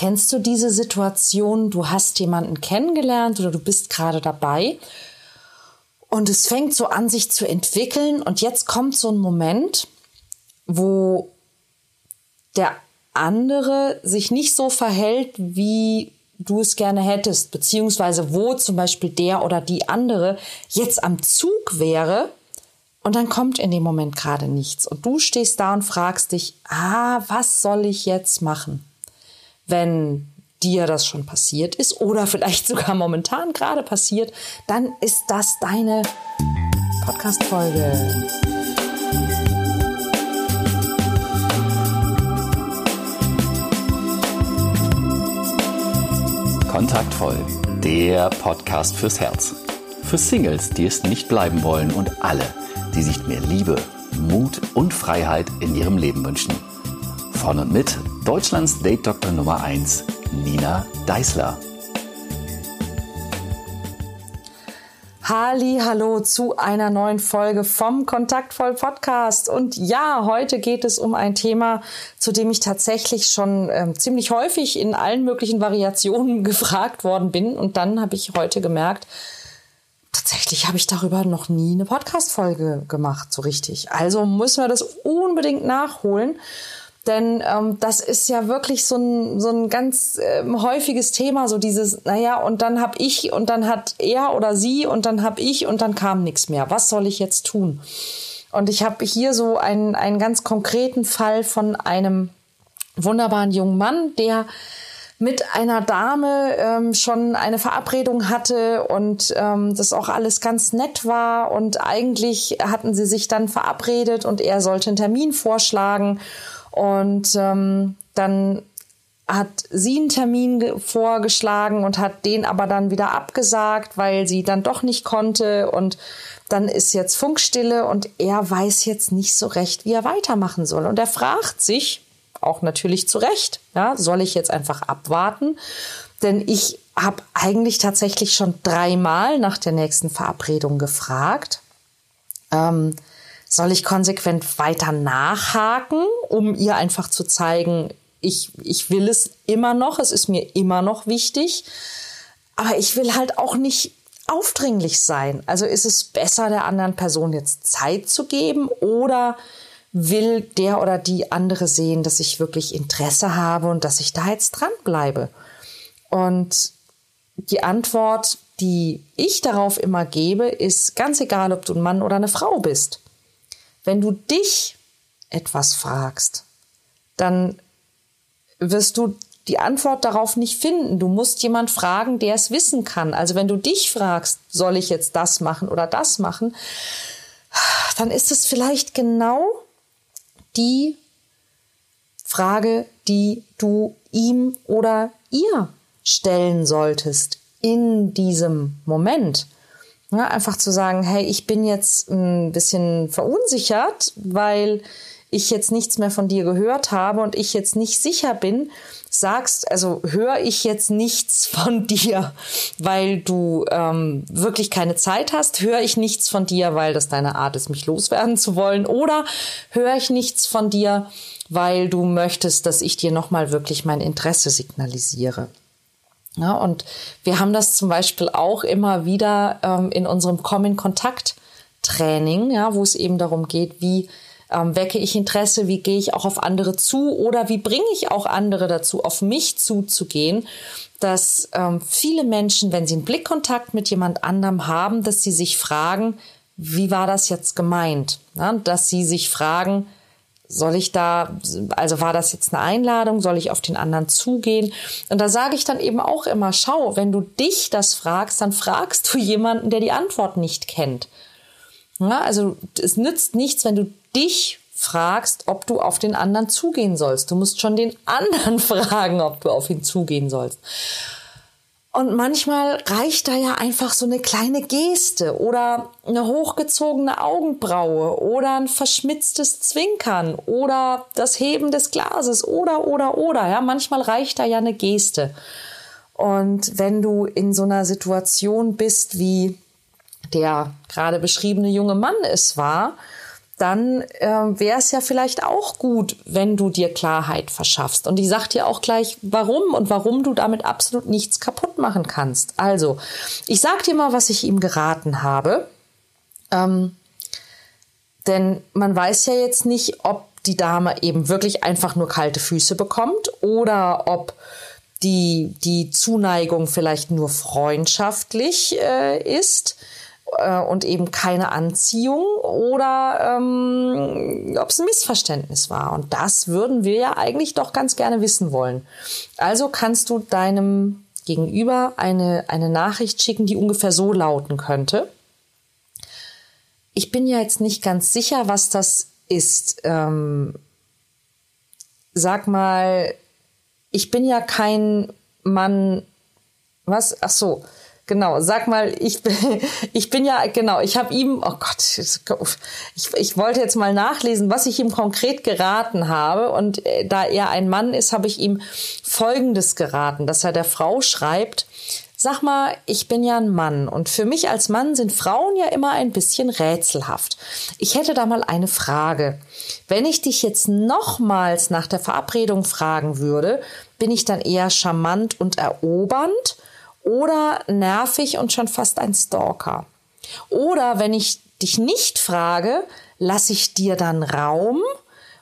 Kennst du diese Situation, du hast jemanden kennengelernt oder du bist gerade dabei. Und es fängt so an, sich zu entwickeln. Und jetzt kommt so ein Moment, wo der andere sich nicht so verhält, wie du es gerne hättest, beziehungsweise wo zum Beispiel der oder die andere jetzt am Zug wäre. Und dann kommt in dem Moment gerade nichts. Und du stehst da und fragst dich, ah, was soll ich jetzt machen? Wenn dir das schon passiert ist oder vielleicht sogar momentan gerade passiert, dann ist das deine Podcast-Folge. Kontaktvoll, der Podcast fürs Herz. Für Singles, die es nicht bleiben wollen und alle, die sich mehr Liebe, Mut und Freiheit in ihrem Leben wünschen. Von und mit Deutschlands Date Doktor Nummer 1, Nina Deißler. Halli, hallo zu einer neuen Folge vom Kontaktvoll Podcast. Und ja, heute geht es um ein Thema, zu dem ich tatsächlich schon ähm, ziemlich häufig in allen möglichen Variationen gefragt worden bin. Und dann habe ich heute gemerkt, tatsächlich habe ich darüber noch nie eine Podcast-Folge gemacht, so richtig. Also müssen wir das unbedingt nachholen. Denn ähm, das ist ja wirklich so ein, so ein ganz ähm, häufiges Thema, so dieses, naja, und dann hab ich und dann hat er oder sie und dann hab ich und dann kam nichts mehr. Was soll ich jetzt tun? Und ich habe hier so einen, einen ganz konkreten Fall von einem wunderbaren jungen Mann, der mit einer Dame ähm, schon eine Verabredung hatte und ähm, das auch alles ganz nett war und eigentlich hatten sie sich dann verabredet und er sollte einen Termin vorschlagen und ähm, dann hat sie einen Termin vorgeschlagen und hat den aber dann wieder abgesagt, weil sie dann doch nicht konnte. Und dann ist jetzt Funkstille und er weiß jetzt nicht so recht, wie er weitermachen soll. Und er fragt sich, auch natürlich zu Recht, ja, soll ich jetzt einfach abwarten? Denn ich habe eigentlich tatsächlich schon dreimal nach der nächsten Verabredung gefragt. Ähm, soll ich konsequent weiter nachhaken, um ihr einfach zu zeigen, ich, ich will es immer noch, es ist mir immer noch wichtig, aber ich will halt auch nicht aufdringlich sein. Also ist es besser, der anderen Person jetzt Zeit zu geben oder will der oder die andere sehen, dass ich wirklich Interesse habe und dass ich da jetzt dran bleibe? Und die Antwort, die ich darauf immer gebe, ist ganz egal, ob du ein Mann oder eine Frau bist. Wenn du dich etwas fragst, dann wirst du die Antwort darauf nicht finden. Du musst jemand fragen, der es wissen kann. Also wenn du dich fragst, soll ich jetzt das machen oder das machen, dann ist es vielleicht genau die Frage, die du ihm oder ihr stellen solltest in diesem Moment. Ja, einfach zu sagen, hey, ich bin jetzt ein bisschen verunsichert, weil ich jetzt nichts mehr von dir gehört habe und ich jetzt nicht sicher bin, sagst, also höre ich jetzt nichts von dir, weil du ähm, wirklich keine Zeit hast, höre ich nichts von dir, weil das deine Art ist, mich loswerden zu wollen, oder höre ich nichts von dir, weil du möchtest, dass ich dir nochmal wirklich mein Interesse signalisiere. Ja, und wir haben das zum Beispiel auch immer wieder ähm, in unserem Common Kontakt Training, ja, wo es eben darum geht, wie ähm, wecke ich Interesse, wie gehe ich auch auf andere zu oder wie bringe ich auch andere dazu, auf mich zuzugehen, dass ähm, viele Menschen, wenn sie einen Blickkontakt mit jemand anderem haben, dass sie sich fragen, wie war das jetzt gemeint? Ja, dass sie sich fragen, soll ich da, also war das jetzt eine Einladung, soll ich auf den anderen zugehen? Und da sage ich dann eben auch immer, schau, wenn du dich das fragst, dann fragst du jemanden, der die Antwort nicht kennt. Ja, also es nützt nichts, wenn du dich fragst, ob du auf den anderen zugehen sollst. Du musst schon den anderen fragen, ob du auf ihn zugehen sollst. Und manchmal reicht da ja einfach so eine kleine Geste oder eine hochgezogene Augenbraue oder ein verschmitztes Zwinkern oder das Heben des Glases oder, oder, oder. Ja, manchmal reicht da ja eine Geste. Und wenn du in so einer Situation bist, wie der gerade beschriebene junge Mann es war, dann äh, wäre es ja vielleicht auch gut, wenn du dir Klarheit verschaffst. Und ich sag dir auch gleich, warum und warum du damit absolut nichts kaputt machen kannst. Also, ich sag dir mal, was ich ihm geraten habe. Ähm, denn man weiß ja jetzt nicht, ob die Dame eben wirklich einfach nur kalte Füße bekommt oder ob die, die Zuneigung vielleicht nur freundschaftlich äh, ist äh, und eben keine Anziehung oder ähm, ob es ein Missverständnis war. Und das würden wir ja eigentlich doch ganz gerne wissen wollen. Also kannst du deinem Gegenüber eine, eine Nachricht schicken, die ungefähr so lauten könnte. Ich bin ja jetzt nicht ganz sicher, was das ist. Ähm, sag mal, ich bin ja kein Mann. Was? Ach so. Genau, sag mal, ich bin, ich bin ja, genau, ich habe ihm, oh Gott, ich, ich wollte jetzt mal nachlesen, was ich ihm konkret geraten habe. Und äh, da er ein Mann ist, habe ich ihm Folgendes geraten, dass er der Frau schreibt, Sag mal, ich bin ja ein Mann und für mich als Mann sind Frauen ja immer ein bisschen rätselhaft. Ich hätte da mal eine Frage. Wenn ich dich jetzt nochmals nach der Verabredung fragen würde, bin ich dann eher charmant und erobernd oder nervig und schon fast ein Stalker? Oder wenn ich dich nicht frage, lasse ich dir dann Raum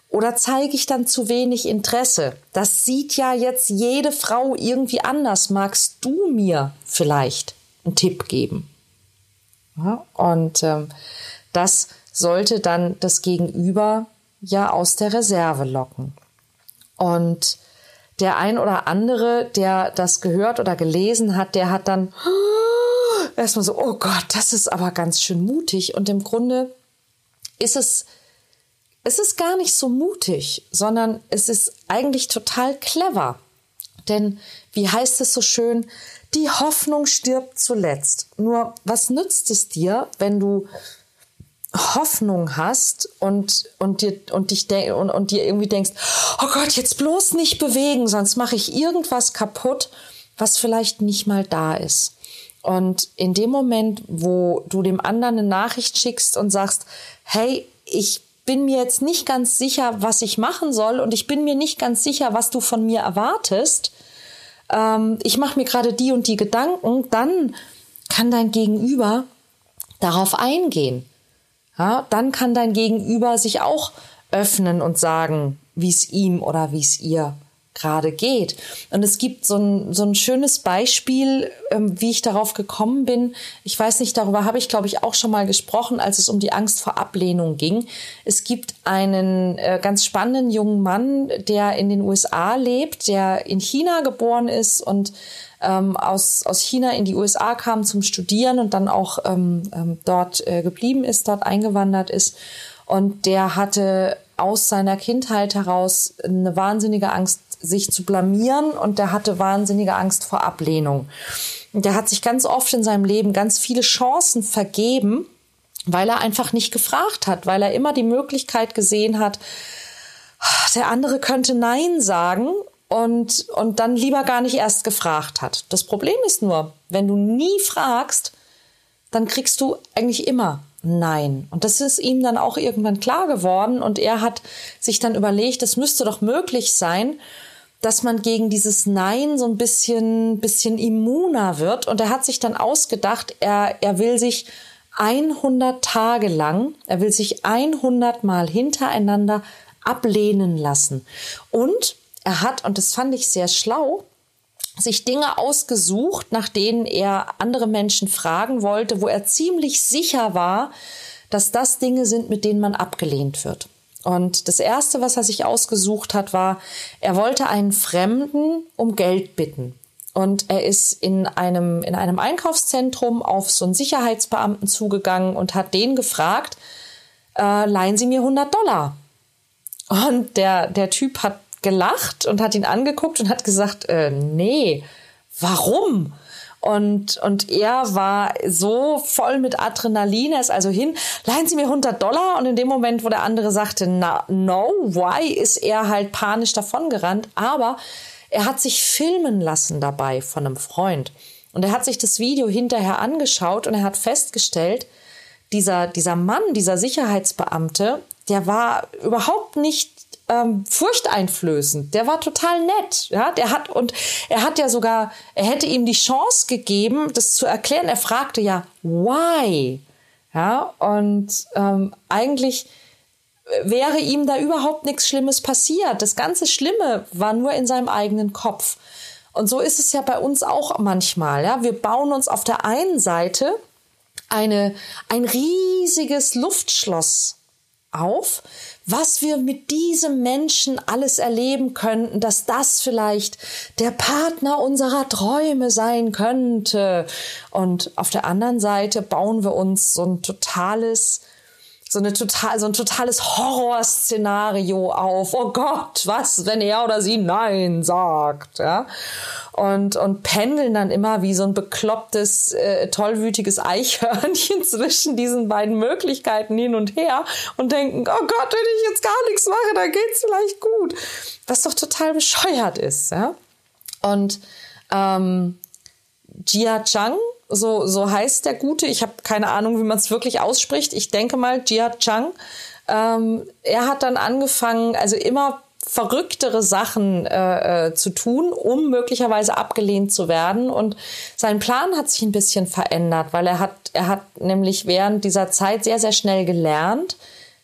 oder zeige ich dann zu wenig Interesse? Das sieht ja jetzt jede Frau irgendwie anders. Magst du mir vielleicht einen Tipp geben? Ja, und ähm, das sollte dann das Gegenüber ja aus der Reserve locken. Und der ein oder andere, der das gehört oder gelesen hat, der hat dann erstmal so, oh Gott, das ist aber ganz schön mutig. Und im Grunde ist es es ist gar nicht so mutig, sondern es ist eigentlich total clever. Denn, wie heißt es so schön, die Hoffnung stirbt zuletzt. Nur, was nützt es dir, wenn du Hoffnung hast und, und, dir, und, dich und, und dir irgendwie denkst, oh Gott, jetzt bloß nicht bewegen, sonst mache ich irgendwas kaputt, was vielleicht nicht mal da ist. Und in dem Moment, wo du dem anderen eine Nachricht schickst und sagst, hey, ich bin mir jetzt nicht ganz sicher, was ich machen soll und ich bin mir nicht ganz sicher, was du von mir erwartest. Ähm, ich mache mir gerade die und die Gedanken, dann kann dein Gegenüber darauf eingehen. Ja, dann kann dein Gegenüber sich auch öffnen und sagen, wie es ihm oder wie es ihr gerade geht. Und es gibt so ein, so ein schönes Beispiel, ähm, wie ich darauf gekommen bin. Ich weiß nicht, darüber habe ich, glaube ich, auch schon mal gesprochen, als es um die Angst vor Ablehnung ging. Es gibt einen äh, ganz spannenden jungen Mann, der in den USA lebt, der in China geboren ist und ähm, aus, aus China in die USA kam zum Studieren und dann auch ähm, ähm, dort äh, geblieben ist, dort eingewandert ist. Und der hatte aus seiner Kindheit heraus eine wahnsinnige Angst sich zu blamieren und der hatte wahnsinnige Angst vor Ablehnung. Und der hat sich ganz oft in seinem Leben ganz viele Chancen vergeben, weil er einfach nicht gefragt hat, weil er immer die Möglichkeit gesehen hat, der andere könnte Nein sagen und, und dann lieber gar nicht erst gefragt hat. Das Problem ist nur, wenn du nie fragst, dann kriegst du eigentlich immer Nein. Und das ist ihm dann auch irgendwann klar geworden und er hat sich dann überlegt, es müsste doch möglich sein, dass man gegen dieses Nein so ein bisschen, bisschen immuner wird. Und er hat sich dann ausgedacht, er, er will sich 100 Tage lang, er will sich 100 Mal hintereinander ablehnen lassen. Und er hat, und das fand ich sehr schlau, sich Dinge ausgesucht, nach denen er andere Menschen fragen wollte, wo er ziemlich sicher war, dass das Dinge sind, mit denen man abgelehnt wird. Und das Erste, was er sich ausgesucht hat, war, er wollte einen Fremden um Geld bitten. Und er ist in einem, in einem Einkaufszentrum auf so einen Sicherheitsbeamten zugegangen und hat den gefragt, äh, leihen Sie mir 100 Dollar. Und der, der Typ hat gelacht und hat ihn angeguckt und hat gesagt, äh, nee, warum? Und, und er war so voll mit Adrenalin, er ist also hin, leihen Sie mir 100 Dollar. Und in dem Moment, wo der andere sagte, na, no, why, ist er halt panisch davongerannt. Aber er hat sich filmen lassen dabei von einem Freund. Und er hat sich das Video hinterher angeschaut und er hat festgestellt, dieser, dieser Mann, dieser Sicherheitsbeamte, der war überhaupt nicht ähm, furchteinflößend. Der war total nett. Ja, der hat und er hat ja sogar, er hätte ihm die Chance gegeben, das zu erklären. Er fragte ja, why? Ja, und ähm, eigentlich wäre ihm da überhaupt nichts Schlimmes passiert. Das ganze Schlimme war nur in seinem eigenen Kopf. Und so ist es ja bei uns auch manchmal. Ja, wir bauen uns auf der einen Seite eine, ein riesiges Luftschloss auf, was wir mit diesem Menschen alles erleben könnten, dass das vielleicht der Partner unserer Träume sein könnte. Und auf der anderen Seite bauen wir uns so ein totales so eine total, so ein totales Horrorszenario auf. Oh Gott, was, wenn er oder sie Nein sagt, ja? Und, und pendeln dann immer wie so ein beklopptes, äh, tollwütiges Eichhörnchen zwischen diesen beiden Möglichkeiten hin und her und denken, oh Gott, wenn ich jetzt gar nichts mache, dann geht's vielleicht gut. Was doch total bescheuert ist, ja? Und, ähm, Jia Chang, so, so heißt der Gute. Ich habe keine Ahnung, wie man es wirklich ausspricht. Ich denke mal Jia Chang. Ähm, er hat dann angefangen, also immer verrücktere Sachen äh, äh, zu tun, um möglicherweise abgelehnt zu werden. Und sein Plan hat sich ein bisschen verändert, weil er hat, er hat nämlich während dieser Zeit sehr, sehr schnell gelernt,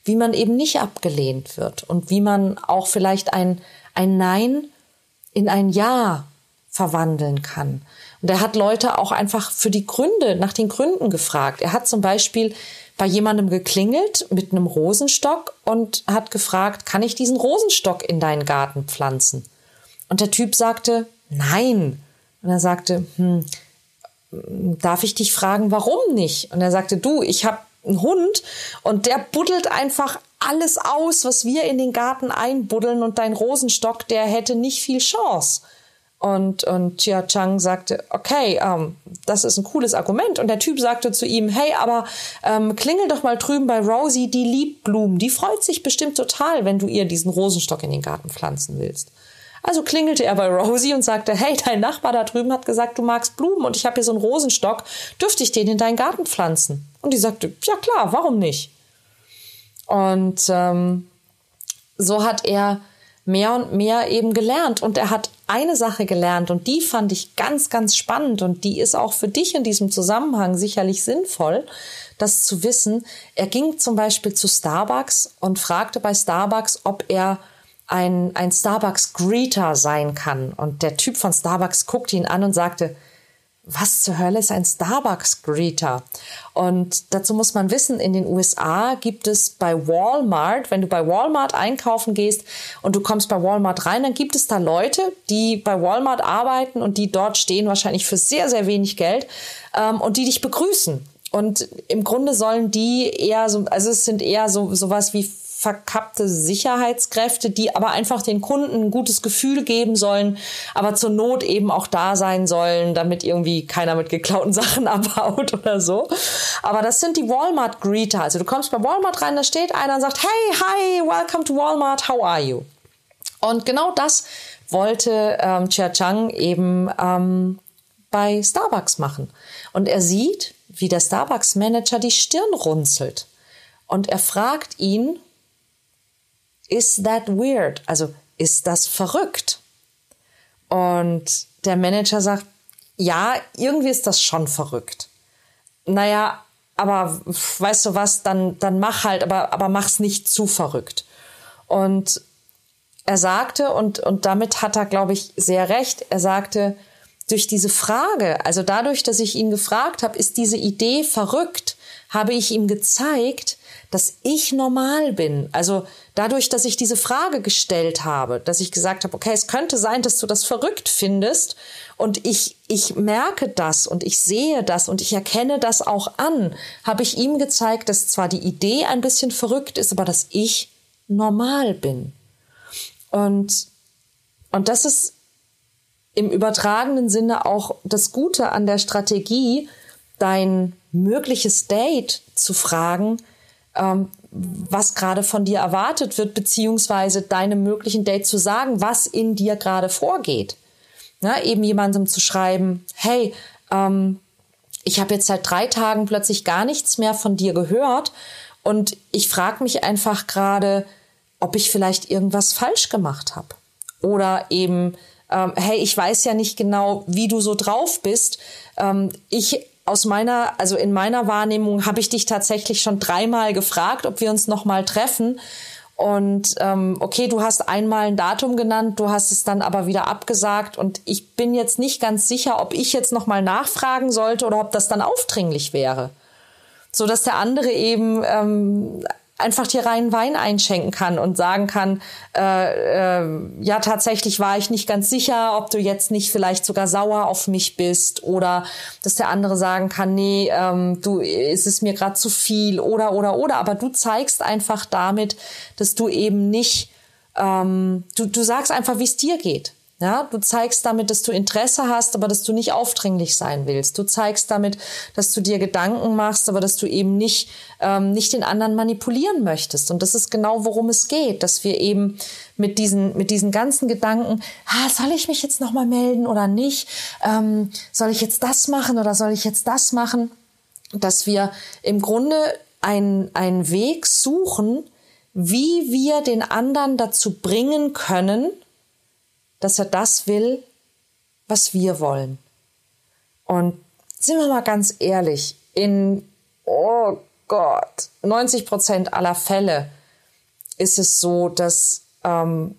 wie man eben nicht abgelehnt wird und wie man auch vielleicht ein, ein Nein in ein Ja verwandeln kann. Und er hat Leute auch einfach für die Gründe, nach den Gründen gefragt. Er hat zum Beispiel bei jemandem geklingelt mit einem Rosenstock und hat gefragt, kann ich diesen Rosenstock in deinen Garten pflanzen? Und der Typ sagte, nein. Und er sagte, hm, darf ich dich fragen, warum nicht? Und er sagte, du, ich habe einen Hund und der buddelt einfach alles aus, was wir in den Garten einbuddeln und dein Rosenstock, der hätte nicht viel Chance. Und, und Chia Chang sagte, okay, ähm, das ist ein cooles Argument. Und der Typ sagte zu ihm, hey, aber ähm, klingel doch mal drüben bei Rosie, die liebt Blumen. Die freut sich bestimmt total, wenn du ihr diesen Rosenstock in den Garten pflanzen willst. Also klingelte er bei Rosie und sagte, hey, dein Nachbar da drüben hat gesagt, du magst Blumen und ich habe hier so einen Rosenstock, dürfte ich den in deinen Garten pflanzen? Und die sagte, ja klar, warum nicht? Und ähm, so hat er mehr und mehr eben gelernt. Und er hat eine Sache gelernt und die fand ich ganz, ganz spannend und die ist auch für dich in diesem Zusammenhang sicherlich sinnvoll, das zu wissen. Er ging zum Beispiel zu Starbucks und fragte bei Starbucks, ob er ein, ein Starbucks-Greeter sein kann. Und der Typ von Starbucks guckte ihn an und sagte, was zur Hölle ist ein Starbucks-Greeter? Und dazu muss man wissen, in den USA gibt es bei Walmart, wenn du bei Walmart einkaufen gehst und du kommst bei Walmart rein, dann gibt es da Leute, die bei Walmart arbeiten und die dort stehen, wahrscheinlich für sehr, sehr wenig Geld, ähm, und die dich begrüßen. Und im Grunde sollen die eher so, also es sind eher so sowas wie verkappte Sicherheitskräfte, die aber einfach den Kunden ein gutes Gefühl geben sollen, aber zur Not eben auch da sein sollen, damit irgendwie keiner mit geklauten Sachen abhaut oder so. Aber das sind die Walmart Greeter. Also du kommst bei Walmart rein, da steht einer und sagt, hey, hi, welcome to Walmart, how are you? Und genau das wollte ähm, Chia Chang eben ähm, bei Starbucks machen. Und er sieht, wie der Starbucks-Manager die Stirn runzelt. Und er fragt ihn, is that weird? Also ist das verrückt? Und der Manager sagt, ja, irgendwie ist das schon verrückt. Naja, aber weißt du was, dann, dann mach halt, aber, aber mach's nicht zu verrückt. Und er sagte, und, und damit hat er, glaube ich, sehr recht, er sagte, durch diese Frage, also dadurch, dass ich ihn gefragt habe, ist diese Idee verrückt, habe ich ihm gezeigt, dass ich normal bin. Also dadurch, dass ich diese Frage gestellt habe, dass ich gesagt habe, okay, es könnte sein, dass du das verrückt findest und ich, ich merke das und ich sehe das und ich erkenne das auch an, habe ich ihm gezeigt, dass zwar die Idee ein bisschen verrückt ist, aber dass ich normal bin. Und, und das ist im übertragenen Sinne auch das Gute an der Strategie, dein mögliches Date zu fragen, ähm, was gerade von dir erwartet wird, beziehungsweise deinem möglichen Date zu sagen, was in dir gerade vorgeht. Ja, eben jemandem zu schreiben, hey, ähm, ich habe jetzt seit drei Tagen plötzlich gar nichts mehr von dir gehört und ich frage mich einfach gerade, ob ich vielleicht irgendwas falsch gemacht habe. Oder eben, ähm, hey, ich weiß ja nicht genau, wie du so drauf bist. Ähm, ich aus meiner, also in meiner Wahrnehmung habe ich dich tatsächlich schon dreimal gefragt, ob wir uns nochmal treffen. Und ähm, okay, du hast einmal ein Datum genannt, du hast es dann aber wieder abgesagt. Und ich bin jetzt nicht ganz sicher, ob ich jetzt nochmal nachfragen sollte oder ob das dann aufdringlich wäre. So dass der andere eben ähm, einfach dir reinen Wein einschenken kann und sagen kann, äh, äh, ja, tatsächlich war ich nicht ganz sicher, ob du jetzt nicht vielleicht sogar sauer auf mich bist oder dass der andere sagen kann, nee, ähm, du, ist es mir gerade zu viel oder, oder, oder. Aber du zeigst einfach damit, dass du eben nicht, ähm, du, du sagst einfach, wie es dir geht. Ja, du zeigst damit, dass du Interesse hast, aber dass du nicht aufdringlich sein willst. Du zeigst damit, dass du dir Gedanken machst, aber dass du eben nicht, ähm, nicht den anderen manipulieren möchtest. Und das ist genau, worum es geht, dass wir eben mit diesen, mit diesen ganzen Gedanken, ah, soll ich mich jetzt nochmal melden oder nicht? Ähm, soll ich jetzt das machen oder soll ich jetzt das machen? Dass wir im Grunde einen, einen Weg suchen, wie wir den anderen dazu bringen können, dass er das will, was wir wollen. Und sind wir mal ganz ehrlich, in, oh Gott, 90 Prozent aller Fälle ist es so, dass ähm,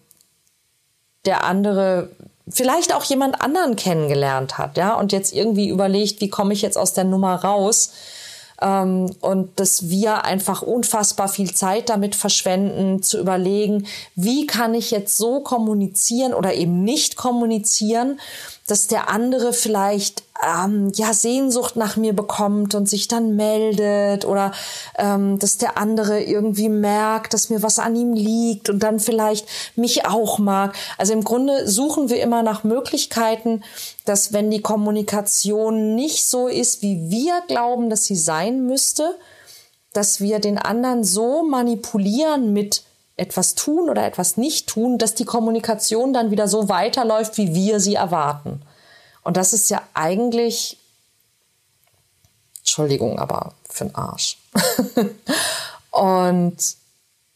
der andere vielleicht auch jemand anderen kennengelernt hat, ja, und jetzt irgendwie überlegt, wie komme ich jetzt aus der Nummer raus? Ähm, und dass wir einfach unfassbar viel Zeit damit verschwenden, zu überlegen, wie kann ich jetzt so kommunizieren oder eben nicht kommunizieren, dass der andere vielleicht ähm, ja Sehnsucht nach mir bekommt und sich dann meldet oder ähm, dass der andere irgendwie merkt, dass mir was an ihm liegt und dann vielleicht mich auch mag. Also im Grunde suchen wir immer nach Möglichkeiten, dass wenn die Kommunikation nicht so ist, wie wir glauben, dass sie sein müsste, dass wir den anderen so manipulieren mit etwas tun oder etwas nicht tun, dass die Kommunikation dann wieder so weiterläuft, wie wir sie erwarten. Und das ist ja eigentlich, Entschuldigung, aber für den Arsch. und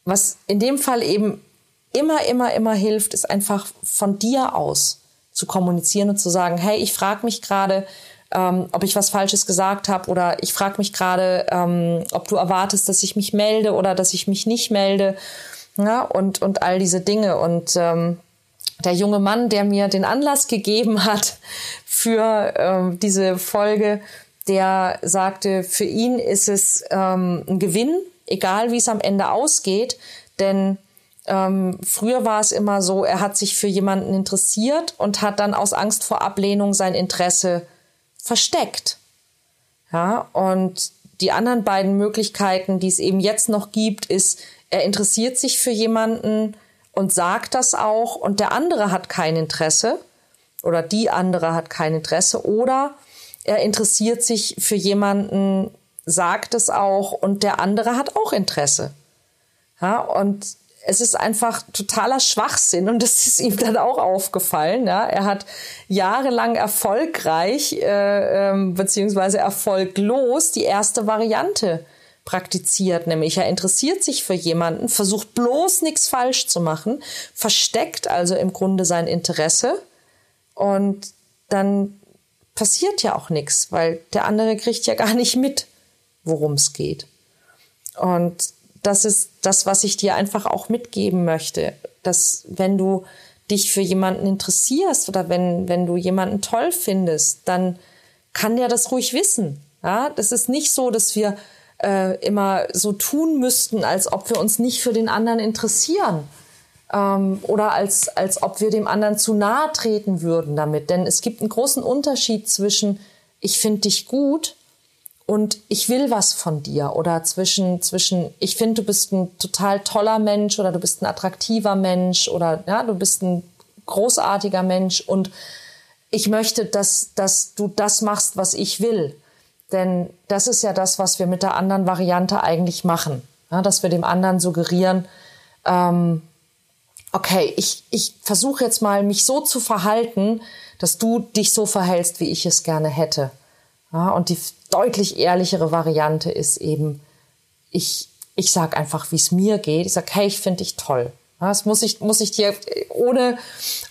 was in dem Fall eben immer, immer, immer hilft, ist einfach von dir aus zu kommunizieren und zu sagen, hey, ich frage mich gerade, ähm, ob ich was Falsches gesagt habe oder ich frage mich gerade, ähm, ob du erwartest, dass ich mich melde oder dass ich mich nicht melde ja, und, und all diese Dinge. Und ähm, der junge Mann, der mir den Anlass gegeben hat für ähm, diese Folge, der sagte, für ihn ist es ähm, ein Gewinn, egal wie es am Ende ausgeht, denn ähm, früher war es immer so, er hat sich für jemanden interessiert und hat dann aus Angst vor Ablehnung sein Interesse versteckt. Ja, und die anderen beiden Möglichkeiten, die es eben jetzt noch gibt, ist, er interessiert sich für jemanden und sagt das auch und der andere hat kein Interesse oder die andere hat kein Interesse oder er interessiert sich für jemanden, sagt es auch und der andere hat auch Interesse. Ja, und es ist einfach totaler Schwachsinn und das ist ihm dann auch aufgefallen. Ja. Er hat jahrelang erfolgreich äh, ähm, beziehungsweise erfolglos die erste Variante praktiziert, nämlich er interessiert sich für jemanden, versucht bloß nichts falsch zu machen, versteckt also im Grunde sein Interesse und dann passiert ja auch nichts, weil der andere kriegt ja gar nicht mit, worum es geht. Und das ist das, was ich dir einfach auch mitgeben möchte, dass wenn du dich für jemanden interessierst oder wenn, wenn du jemanden toll findest, dann kann der das ruhig wissen. Ja, das ist nicht so, dass wir äh, immer so tun müssten, als ob wir uns nicht für den anderen interessieren ähm, oder als, als ob wir dem anderen zu nahe treten würden damit. Denn es gibt einen großen Unterschied zwischen ich finde dich gut und ich will was von dir oder zwischen zwischen ich finde du bist ein total toller Mensch oder du bist ein attraktiver Mensch oder ja du bist ein großartiger Mensch und ich möchte dass dass du das machst was ich will denn das ist ja das, was wir mit der anderen Variante eigentlich machen. Ja, dass wir dem anderen suggerieren, ähm, okay, ich, ich versuche jetzt mal, mich so zu verhalten, dass du dich so verhältst, wie ich es gerne hätte. Ja, und die, deutlich ehrlichere Variante ist eben, ich, ich sag einfach, wie es mir geht. Ich sag, hey, ich finde dich toll. Das muss ich, muss ich dir ohne,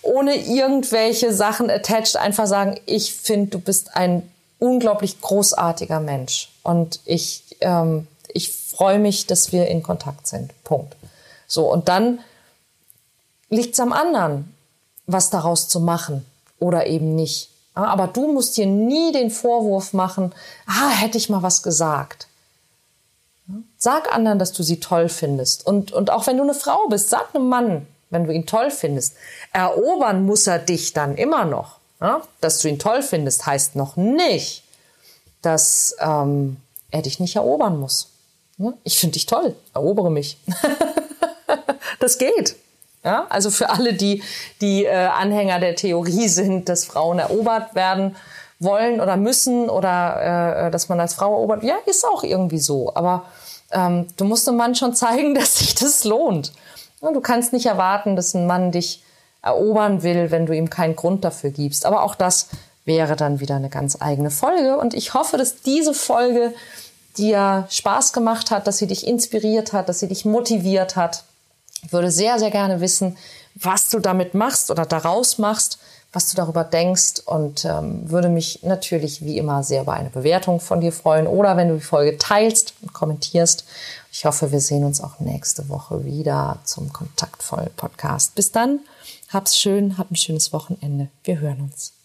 ohne irgendwelche Sachen attached einfach sagen, ich finde, du bist ein unglaublich großartiger Mensch. Und ich, ähm, ich freue mich, dass wir in Kontakt sind. Punkt. So, und dann liegt es am anderen, was daraus zu machen oder eben nicht. Aber du musst dir nie den Vorwurf machen, ah, hätte ich mal was gesagt. Sag anderen, dass du sie toll findest. Und, und auch wenn du eine Frau bist, sag einem Mann, wenn du ihn toll findest. Erobern muss er dich dann immer noch. Ja? Dass du ihn toll findest, heißt noch nicht, dass ähm, er dich nicht erobern muss. Ja? Ich finde dich toll, erobere mich. das geht. Ja? Also für alle, die, die äh, Anhänger der Theorie sind, dass Frauen erobert werden wollen oder müssen oder äh, dass man als Frau erobert, ja, ist auch irgendwie so. Aber ähm, du musst einem Mann schon zeigen, dass sich das lohnt. Ja, du kannst nicht erwarten, dass ein Mann dich erobern will, wenn du ihm keinen Grund dafür gibst. Aber auch das wäre dann wieder eine ganz eigene Folge. Und ich hoffe, dass diese Folge dir Spaß gemacht hat, dass sie dich inspiriert hat, dass sie dich motiviert hat. Ich würde sehr, sehr gerne wissen, was du damit machst oder daraus machst, was du darüber denkst und ähm, würde mich natürlich wie immer sehr über eine Bewertung von dir freuen oder wenn du die Folge teilst und kommentierst. Ich hoffe, wir sehen uns auch nächste Woche wieder zum Kontaktvoll Podcast. Bis dann, hab's schön, hab ein schönes Wochenende. Wir hören uns.